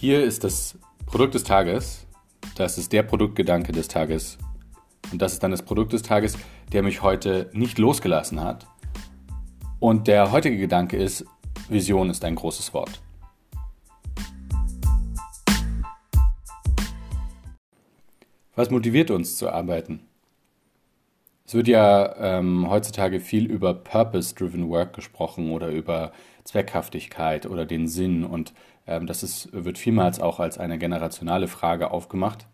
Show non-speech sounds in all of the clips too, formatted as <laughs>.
Hier ist das Produkt des Tages. Das ist der Produktgedanke des Tages. Und das ist dann das Produkt des Tages, der mich heute nicht losgelassen hat. Und der heutige Gedanke ist, Vision ist ein großes Wort. Was motiviert uns zu arbeiten? Es wird ja ähm, heutzutage viel über Purpose-Driven Work gesprochen oder über Zweckhaftigkeit oder den Sinn und das ist, wird vielmals auch als eine generationale Frage aufgemacht.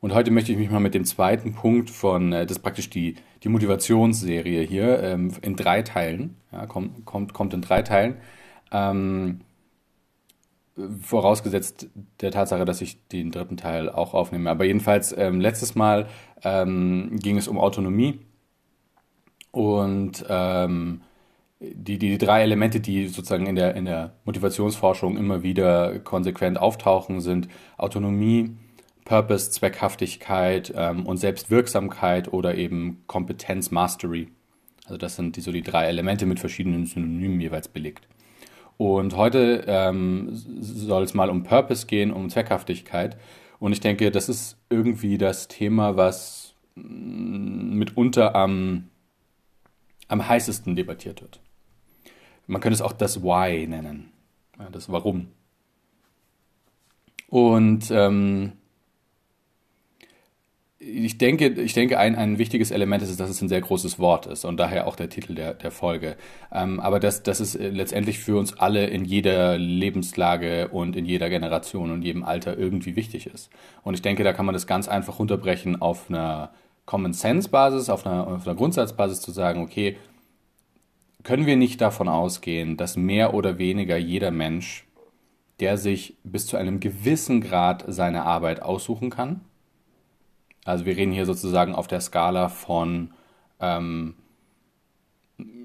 Und heute möchte ich mich mal mit dem zweiten Punkt von, äh, das ist praktisch die, die Motivationsserie hier, ähm, in drei Teilen, ja, kommt, kommt, kommt in drei Teilen, ähm, vorausgesetzt der Tatsache, dass ich den dritten Teil auch aufnehme. Aber jedenfalls, ähm, letztes Mal ähm, ging es um Autonomie und ähm, die, die, drei Elemente, die sozusagen in der, in der Motivationsforschung immer wieder konsequent auftauchen, sind Autonomie, Purpose, Zweckhaftigkeit ähm, und Selbstwirksamkeit oder eben Kompetenz, Mastery. Also das sind die, so die drei Elemente mit verschiedenen Synonymen jeweils belegt. Und heute ähm, soll es mal um Purpose gehen, um Zweckhaftigkeit. Und ich denke, das ist irgendwie das Thema, was mm, mitunter am, am heißesten debattiert wird. Man könnte es auch das Why nennen, ja, das Warum. Und ähm, ich denke, ich denke ein, ein wichtiges Element ist, dass es ein sehr großes Wort ist und daher auch der Titel der, der Folge. Ähm, aber dass, dass es letztendlich für uns alle in jeder Lebenslage und in jeder Generation und jedem Alter irgendwie wichtig ist. Und ich denke, da kann man das ganz einfach runterbrechen auf einer Common Sense Basis, auf einer, auf einer Grundsatzbasis zu sagen, okay, können wir nicht davon ausgehen, dass mehr oder weniger jeder Mensch, der sich bis zu einem gewissen Grad seine Arbeit aussuchen kann, also wir reden hier sozusagen auf der Skala von ähm,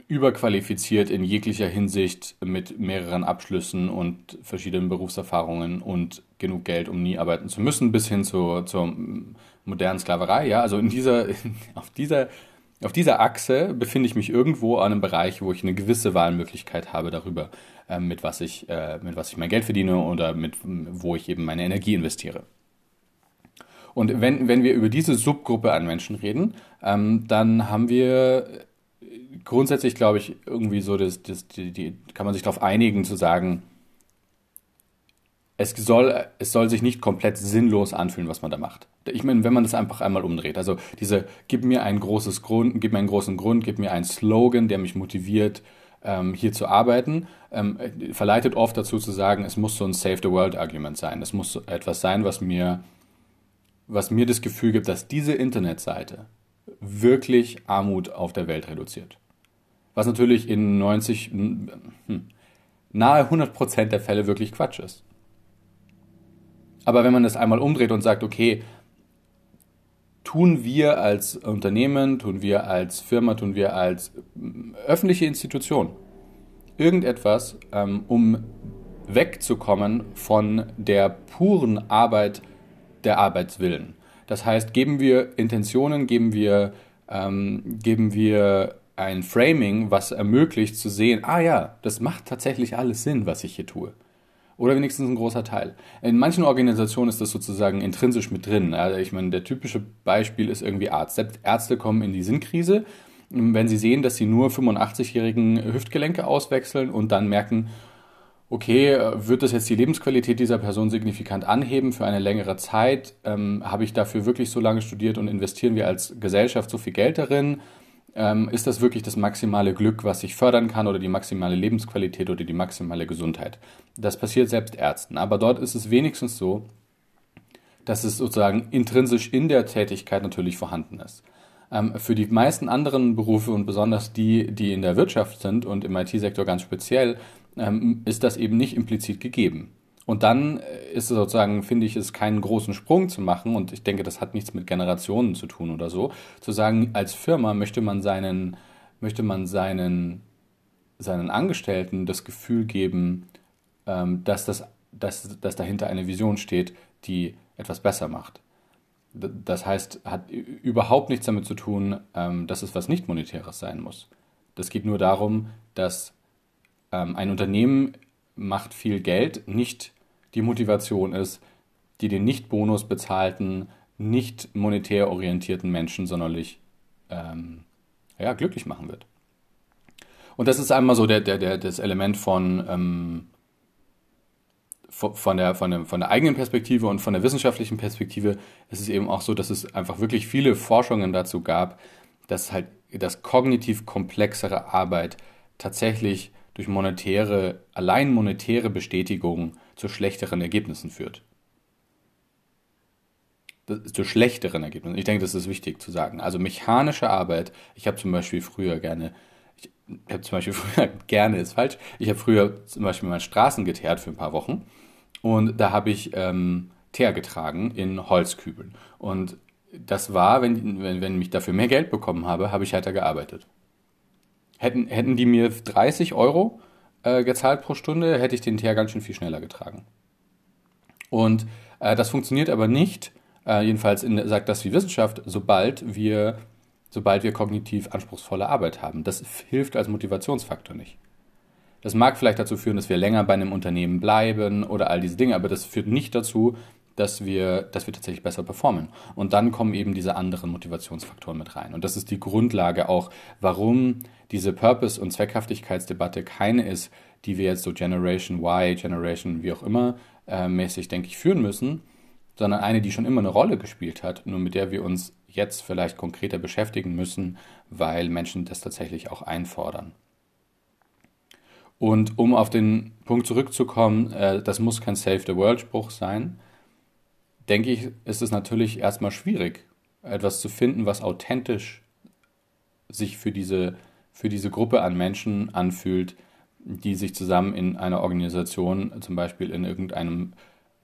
überqualifiziert in jeglicher Hinsicht mit mehreren Abschlüssen und verschiedenen Berufserfahrungen und genug Geld, um nie arbeiten zu müssen, bis hin zu, zur modernen Sklaverei. Ja, also in dieser, <laughs> auf dieser auf dieser Achse befinde ich mich irgendwo an einem Bereich, wo ich eine gewisse Wahlmöglichkeit habe darüber, äh, mit, was ich, äh, mit was ich mein Geld verdiene oder mit, wo ich eben meine Energie investiere. Und wenn, wenn wir über diese Subgruppe an Menschen reden, ähm, dann haben wir grundsätzlich, glaube ich, irgendwie so, das, das, die, die, kann man sich darauf einigen zu sagen, es soll, es soll sich nicht komplett sinnlos anfühlen, was man da macht. Ich meine, wenn man das einfach einmal umdreht, also diese, gib mir ein großes Grund, gib mir einen großen Grund, gib mir einen Slogan, der mich motiviert, ähm, hier zu arbeiten, ähm, verleitet oft dazu zu sagen, es muss so ein Save the World Argument sein. Es muss etwas sein, was mir, was mir das Gefühl gibt, dass diese Internetseite wirklich Armut auf der Welt reduziert. Was natürlich in 90, hm, nahe 100 Prozent der Fälle wirklich Quatsch ist. Aber wenn man das einmal umdreht und sagt, okay, tun wir als Unternehmen, tun wir als Firma, tun wir als mm, öffentliche Institution irgendetwas, ähm, um wegzukommen von der puren Arbeit der Arbeitswillen. Das heißt, geben wir Intentionen, geben wir, ähm, geben wir ein Framing, was ermöglicht zu sehen, ah ja, das macht tatsächlich alles Sinn, was ich hier tue. Oder wenigstens ein großer Teil. In manchen Organisationen ist das sozusagen intrinsisch mit drin. Also ich meine, der typische Beispiel ist irgendwie Arzt. Selbst Ärzte kommen in die Sinnkrise, wenn sie sehen, dass sie nur 85-jährigen Hüftgelenke auswechseln und dann merken, okay, wird das jetzt die Lebensqualität dieser Person signifikant anheben für eine längere Zeit? Ähm, Habe ich dafür wirklich so lange studiert und investieren wir als Gesellschaft so viel Geld darin? Ähm, ist das wirklich das maximale Glück, was ich fördern kann oder die maximale Lebensqualität oder die maximale Gesundheit. Das passiert selbst Ärzten. Aber dort ist es wenigstens so, dass es sozusagen intrinsisch in der Tätigkeit natürlich vorhanden ist. Ähm, für die meisten anderen Berufe und besonders die, die in der Wirtschaft sind und im IT-Sektor ganz speziell, ähm, ist das eben nicht implizit gegeben. Und dann äh, ist es sozusagen, finde ich, es keinen großen Sprung zu machen. Und ich denke, das hat nichts mit Generationen zu tun oder so. Zu sagen, als Firma möchte man seinen, möchte man seinen, seinen Angestellten das Gefühl geben, ähm, dass, das, dass, dass dahinter eine Vision steht, die etwas besser macht. Das heißt, hat überhaupt nichts damit zu tun, ähm, dass es was nicht monetäres sein muss. Das geht nur darum, dass ähm, ein Unternehmen macht viel Geld nicht die Motivation ist, die den nicht Bonus bezahlten, nicht monetär orientierten Menschen sonderlich ähm, ja, glücklich machen wird. Und das ist einmal so der, der, der, das Element von, ähm, von, der, von, der, von der eigenen Perspektive und von der wissenschaftlichen Perspektive. Es ist eben auch so, dass es einfach wirklich viele Forschungen dazu gab, dass halt das kognitiv komplexere Arbeit tatsächlich durch monetäre, allein monetäre Bestätigung zu schlechteren Ergebnissen führt. zu schlechteren Ergebnissen. Ich denke, das ist wichtig zu sagen. Also mechanische Arbeit, ich habe zum Beispiel früher gerne, ich habe zum Beispiel <laughs> früher, gerne ist falsch, ich habe früher zum Beispiel mal Straßen geteert für ein paar Wochen und da habe ich ähm, Teer getragen in Holzkübeln. Und das war, wenn, wenn, wenn ich dafür mehr Geld bekommen habe, habe ich härter gearbeitet. Hätten, hätten die mir 30 Euro äh, gezahlt pro Stunde, hätte ich den Teer ganz schön viel schneller getragen. Und äh, das funktioniert aber nicht, äh, jedenfalls in, sagt das die Wissenschaft, sobald wir, sobald wir kognitiv anspruchsvolle Arbeit haben. Das hilft als Motivationsfaktor nicht. Das mag vielleicht dazu führen, dass wir länger bei einem Unternehmen bleiben oder all diese Dinge, aber das führt nicht dazu, dass wir, dass wir tatsächlich besser performen. Und dann kommen eben diese anderen Motivationsfaktoren mit rein. Und das ist die Grundlage auch, warum diese Purpose- und Zweckhaftigkeitsdebatte keine ist, die wir jetzt so Generation Y, Generation wie auch immer äh, mäßig, denke ich, führen müssen, sondern eine, die schon immer eine Rolle gespielt hat, nur mit der wir uns jetzt vielleicht konkreter beschäftigen müssen, weil Menschen das tatsächlich auch einfordern. Und um auf den Punkt zurückzukommen, äh, das muss kein Save the World Spruch sein, denke ich, ist es natürlich erstmal schwierig, etwas zu finden, was authentisch sich für diese, für diese Gruppe an Menschen anfühlt, die sich zusammen in einer Organisation, zum Beispiel in irgendeinem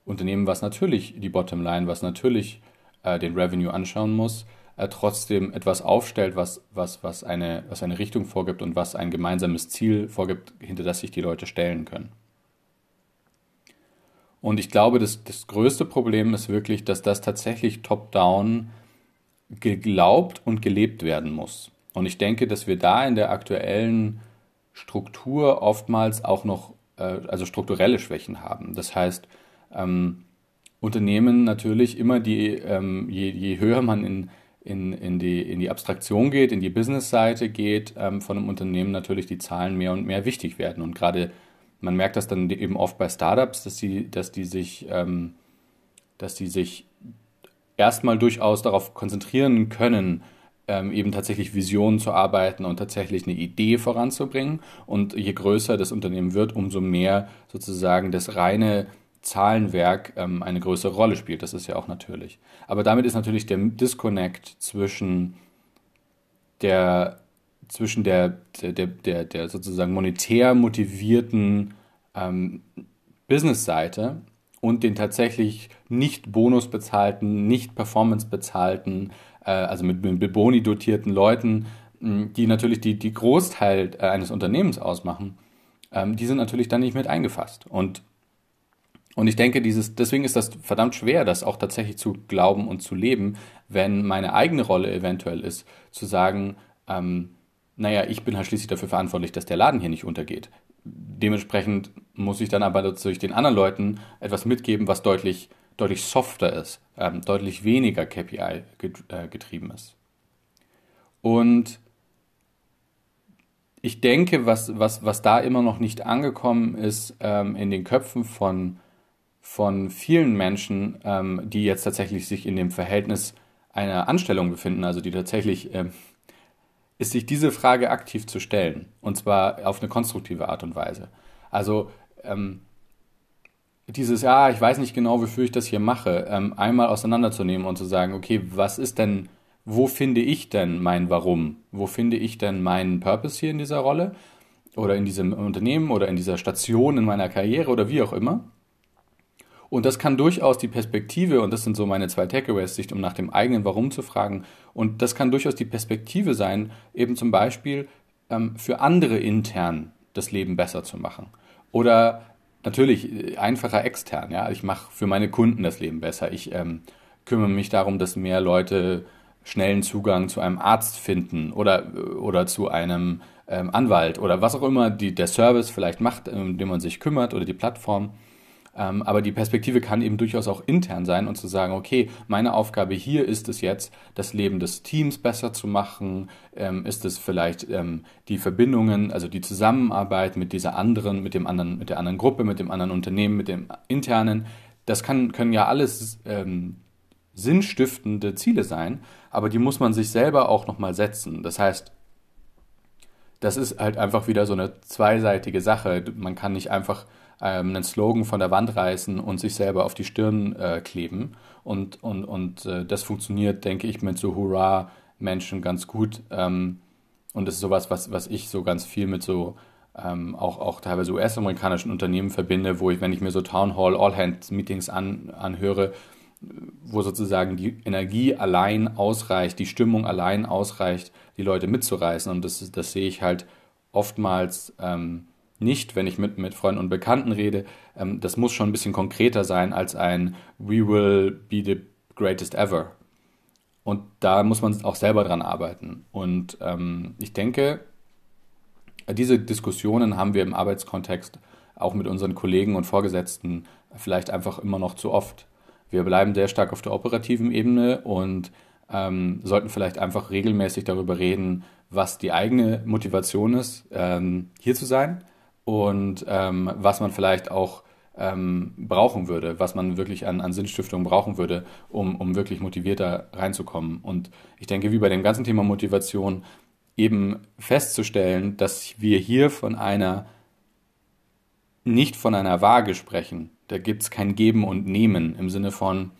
Unternehmen, was natürlich die Bottomline, was natürlich äh, den Revenue anschauen muss, äh, trotzdem etwas aufstellt, was, was, was, eine, was eine Richtung vorgibt und was ein gemeinsames Ziel vorgibt, hinter das sich die Leute stellen können. Und ich glaube, das, das größte Problem ist wirklich, dass das tatsächlich top-down geglaubt und gelebt werden muss. Und ich denke, dass wir da in der aktuellen Struktur oftmals auch noch, äh, also strukturelle Schwächen haben. Das heißt, ähm, Unternehmen natürlich immer die, ähm, je, je höher man in, in, in, die, in die Abstraktion geht, in die Business-Seite geht, ähm, von einem Unternehmen natürlich die Zahlen mehr und mehr wichtig werden. Und gerade man merkt das dann eben oft bei Startups, dass die, dass die sich, ähm, dass die sich erstmal durchaus darauf konzentrieren können, ähm, eben tatsächlich Visionen zu arbeiten und tatsächlich eine Idee voranzubringen. Und je größer das Unternehmen wird, umso mehr sozusagen das reine Zahlenwerk ähm, eine größere Rolle spielt. Das ist ja auch natürlich. Aber damit ist natürlich der Disconnect zwischen der zwischen der, der, der, der sozusagen monetär motivierten ähm, Business-Seite und den tatsächlich nicht bonusbezahlten, nicht performance-bezahlten, äh, also mit, mit Boni dotierten Leuten, die natürlich die, die Großteil äh, eines Unternehmens ausmachen, ähm, die sind natürlich dann nicht mit eingefasst. Und, und ich denke, dieses, deswegen ist das verdammt schwer, das auch tatsächlich zu glauben und zu leben, wenn meine eigene Rolle eventuell ist, zu sagen, ähm, naja, ich bin halt schließlich dafür verantwortlich, dass der Laden hier nicht untergeht. Dementsprechend muss ich dann aber natürlich den anderen Leuten etwas mitgeben, was deutlich, deutlich softer ist, ähm, deutlich weniger KPI äh, getrieben ist. Und ich denke, was, was, was da immer noch nicht angekommen ist ähm, in den Köpfen von, von vielen Menschen, ähm, die jetzt tatsächlich sich in dem Verhältnis einer Anstellung befinden, also die tatsächlich ähm, ist sich diese Frage aktiv zu stellen. Und zwar auf eine konstruktive Art und Weise. Also ähm, dieses, ja, ich weiß nicht genau, wofür ich das hier mache, ähm, einmal auseinanderzunehmen und zu sagen, okay, was ist denn, wo finde ich denn mein Warum? Wo finde ich denn meinen Purpose hier in dieser Rolle? Oder in diesem Unternehmen oder in dieser Station in meiner Karriere oder wie auch immer? Und das kann durchaus die Perspektive, und das sind so meine zwei Takeaways, sich um nach dem eigenen Warum zu fragen. Und das kann durchaus die Perspektive sein, eben zum Beispiel ähm, für andere intern das Leben besser zu machen. Oder natürlich äh, einfacher extern, ja. Ich mache für meine Kunden das Leben besser. Ich ähm, kümmere mich darum, dass mehr Leute schnellen Zugang zu einem Arzt finden oder, oder zu einem ähm, Anwalt oder was auch immer die, der Service vielleicht macht, um den man sich kümmert oder die Plattform. Ähm, aber die Perspektive kann eben durchaus auch intern sein und zu sagen, okay, meine Aufgabe hier ist es jetzt, das Leben des Teams besser zu machen, ähm, ist es vielleicht ähm, die Verbindungen, also die Zusammenarbeit mit dieser anderen, mit dem anderen, mit der anderen Gruppe, mit dem anderen Unternehmen, mit dem internen. Das kann, können ja alles ähm, sinnstiftende Ziele sein, aber die muss man sich selber auch nochmal setzen. Das heißt, das ist halt einfach wieder so eine zweiseitige Sache. Man kann nicht einfach ähm, einen Slogan von der Wand reißen und sich selber auf die Stirn äh, kleben. Und, und, und äh, das funktioniert, denke ich, mit so Hurra-Menschen ganz gut. Ähm, und das ist sowas, was, was ich so ganz viel mit so ähm, auch, auch teilweise US-amerikanischen Unternehmen verbinde, wo ich, wenn ich mir so Town Hall All-Hands-Meetings an, anhöre, wo sozusagen die Energie allein ausreicht, die Stimmung allein ausreicht, die Leute mitzureißen. Und das, das sehe ich halt oftmals ähm, nicht, wenn ich mit, mit Freunden und Bekannten rede. Ähm, das muss schon ein bisschen konkreter sein als ein We will be the greatest ever. Und da muss man auch selber dran arbeiten. Und ähm, ich denke, diese Diskussionen haben wir im Arbeitskontext auch mit unseren Kollegen und Vorgesetzten vielleicht einfach immer noch zu oft. Wir bleiben sehr stark auf der operativen Ebene und ähm, sollten vielleicht einfach regelmäßig darüber reden, was die eigene Motivation ist, ähm, hier zu sein und ähm, was man vielleicht auch ähm, brauchen würde, was man wirklich an, an Sinnstiftung brauchen würde, um, um wirklich motivierter reinzukommen. Und ich denke, wie bei dem ganzen Thema Motivation, eben festzustellen, dass wir hier von einer, nicht von einer Waage sprechen. Da gibt es kein Geben und Nehmen im Sinne von,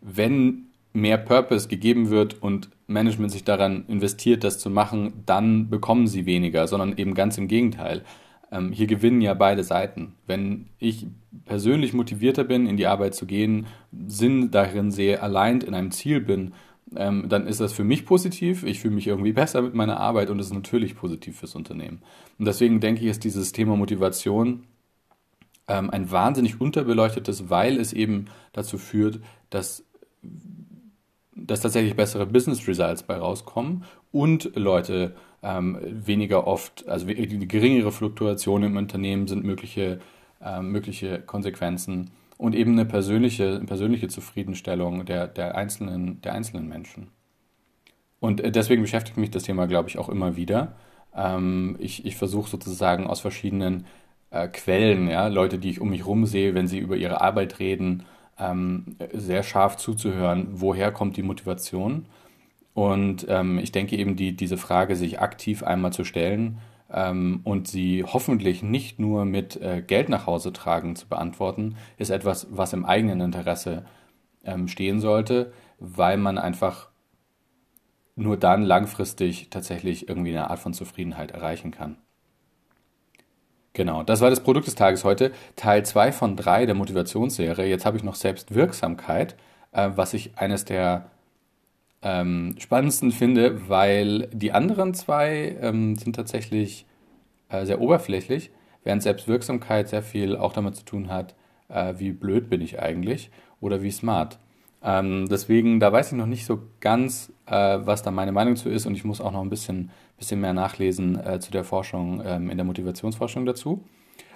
wenn mehr Purpose gegeben wird und Management sich daran investiert, das zu machen, dann bekommen sie weniger, sondern eben ganz im Gegenteil ähm, hier gewinnen ja beide Seiten. Wenn ich persönlich motivierter bin, in die Arbeit zu gehen, Sinn darin sehe, allein in einem Ziel bin, ähm, dann ist das für mich positiv. Ich fühle mich irgendwie besser mit meiner Arbeit und es ist natürlich positiv fürs Unternehmen. Und deswegen denke ich, ist dieses Thema Motivation ähm, ein wahnsinnig unterbeleuchtetes, weil es eben dazu führt, dass dass tatsächlich bessere Business Results bei rauskommen und Leute ähm, weniger oft, also geringere Fluktuation im Unternehmen sind mögliche, äh, mögliche Konsequenzen und eben eine persönliche, persönliche Zufriedenstellung der, der, einzelnen, der einzelnen Menschen. Und äh, deswegen beschäftigt mich das Thema, glaube ich, auch immer wieder. Ähm, ich ich versuche sozusagen aus verschiedenen äh, Quellen, ja, Leute, die ich um mich herum sehe, wenn sie über ihre Arbeit reden, ähm, sehr scharf zuzuhören, woher kommt die Motivation und ähm, ich denke eben, die, diese Frage sich aktiv einmal zu stellen ähm, und sie hoffentlich nicht nur mit äh, Geld nach Hause tragen zu beantworten, ist etwas, was im eigenen Interesse ähm, stehen sollte, weil man einfach nur dann langfristig tatsächlich irgendwie eine Art von Zufriedenheit erreichen kann. Genau, das war das Produkt des Tages heute, Teil 2 von 3 der Motivationsserie. Jetzt habe ich noch Selbstwirksamkeit, äh, was ich eines der ähm, spannendsten finde, weil die anderen zwei ähm, sind tatsächlich äh, sehr oberflächlich, während Selbstwirksamkeit sehr viel auch damit zu tun hat, äh, wie blöd bin ich eigentlich oder wie smart. Ähm, deswegen, da weiß ich noch nicht so ganz, äh, was da meine Meinung zu ist und ich muss auch noch ein bisschen, bisschen mehr nachlesen äh, zu der Forschung, ähm, in der Motivationsforschung dazu.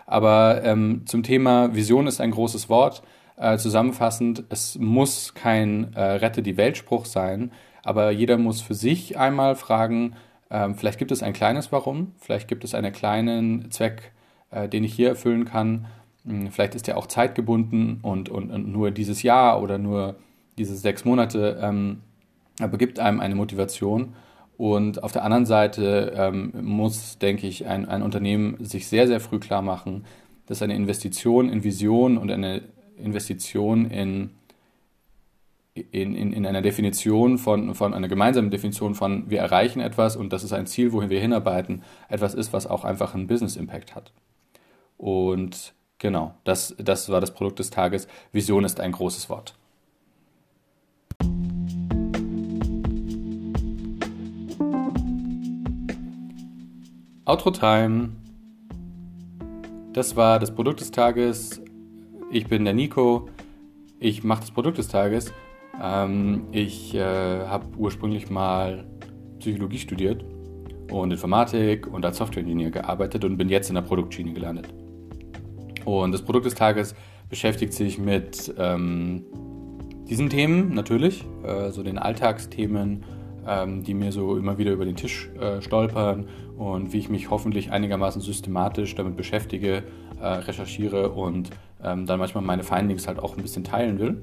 Aber ähm, zum Thema Vision ist ein großes Wort. Äh, zusammenfassend, es muss kein äh, Rette die Weltspruch sein, aber jeder muss für sich einmal fragen, äh, vielleicht gibt es ein kleines Warum, vielleicht gibt es einen kleinen Zweck, äh, den ich hier erfüllen kann. Hm, vielleicht ist der auch zeitgebunden und, und, und nur dieses Jahr oder nur diese sechs Monate ähm, aber gibt einem eine Motivation. Und auf der anderen Seite ähm, muss, denke ich, ein, ein Unternehmen sich sehr, sehr früh klar machen, dass eine Investition in Vision und eine Investition in, in, in, in einer Definition von, von einer gemeinsamen Definition von wir erreichen etwas und das ist ein Ziel, wohin wir hinarbeiten, etwas ist, was auch einfach einen Business Impact hat. Und genau, das, das war das Produkt des Tages. Vision ist ein großes Wort. Outro Time. Das war das Produkt des Tages. Ich bin der Nico. Ich mache das Produkt des Tages. Ähm, ich äh, habe ursprünglich mal Psychologie studiert und Informatik und als Software-Ingenieur gearbeitet und bin jetzt in der Produktschiene gelandet. Und das Produkt des Tages beschäftigt sich mit ähm, diesen Themen natürlich, äh, so den Alltagsthemen, ähm, die mir so immer wieder über den Tisch äh, stolpern und wie ich mich hoffentlich einigermaßen systematisch damit beschäftige, äh, recherchiere und ähm, dann manchmal meine Findings halt auch ein bisschen teilen will.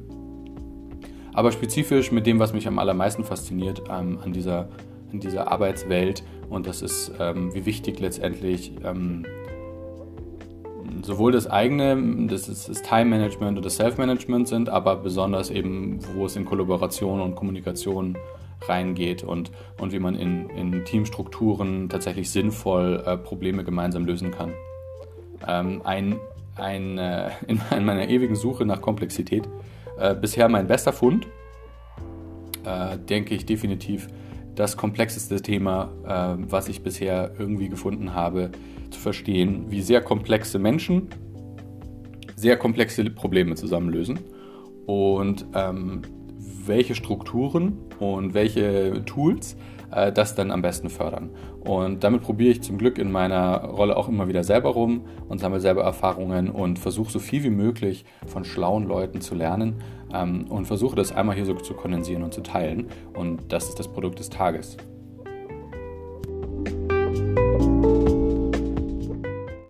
Aber spezifisch mit dem, was mich am allermeisten fasziniert ähm, an, dieser, an dieser Arbeitswelt und das ist, ähm, wie wichtig letztendlich ähm, sowohl das eigene, das, ist das Time Management und das Self Management sind, aber besonders eben, wo es in Kollaboration und Kommunikation reingeht und, und wie man in, in Teamstrukturen tatsächlich sinnvoll äh, Probleme gemeinsam lösen kann. Ähm, ein, ein, äh, in, <laughs> in, meiner ewigen Suche nach Komplexität. Äh, bisher mein bester Fund, äh, denke ich definitiv das komplexeste Thema, äh, was ich bisher irgendwie gefunden habe, zu verstehen, wie sehr komplexe Menschen sehr komplexe Probleme zusammenlösen und ähm, welche Strukturen und welche Tools äh, das dann am besten fördern. Und damit probiere ich zum Glück in meiner Rolle auch immer wieder selber rum und sammle selber Erfahrungen und versuche so viel wie möglich von schlauen Leuten zu lernen ähm, und versuche das einmal hier so zu kondensieren und zu teilen. Und das ist das Produkt des Tages.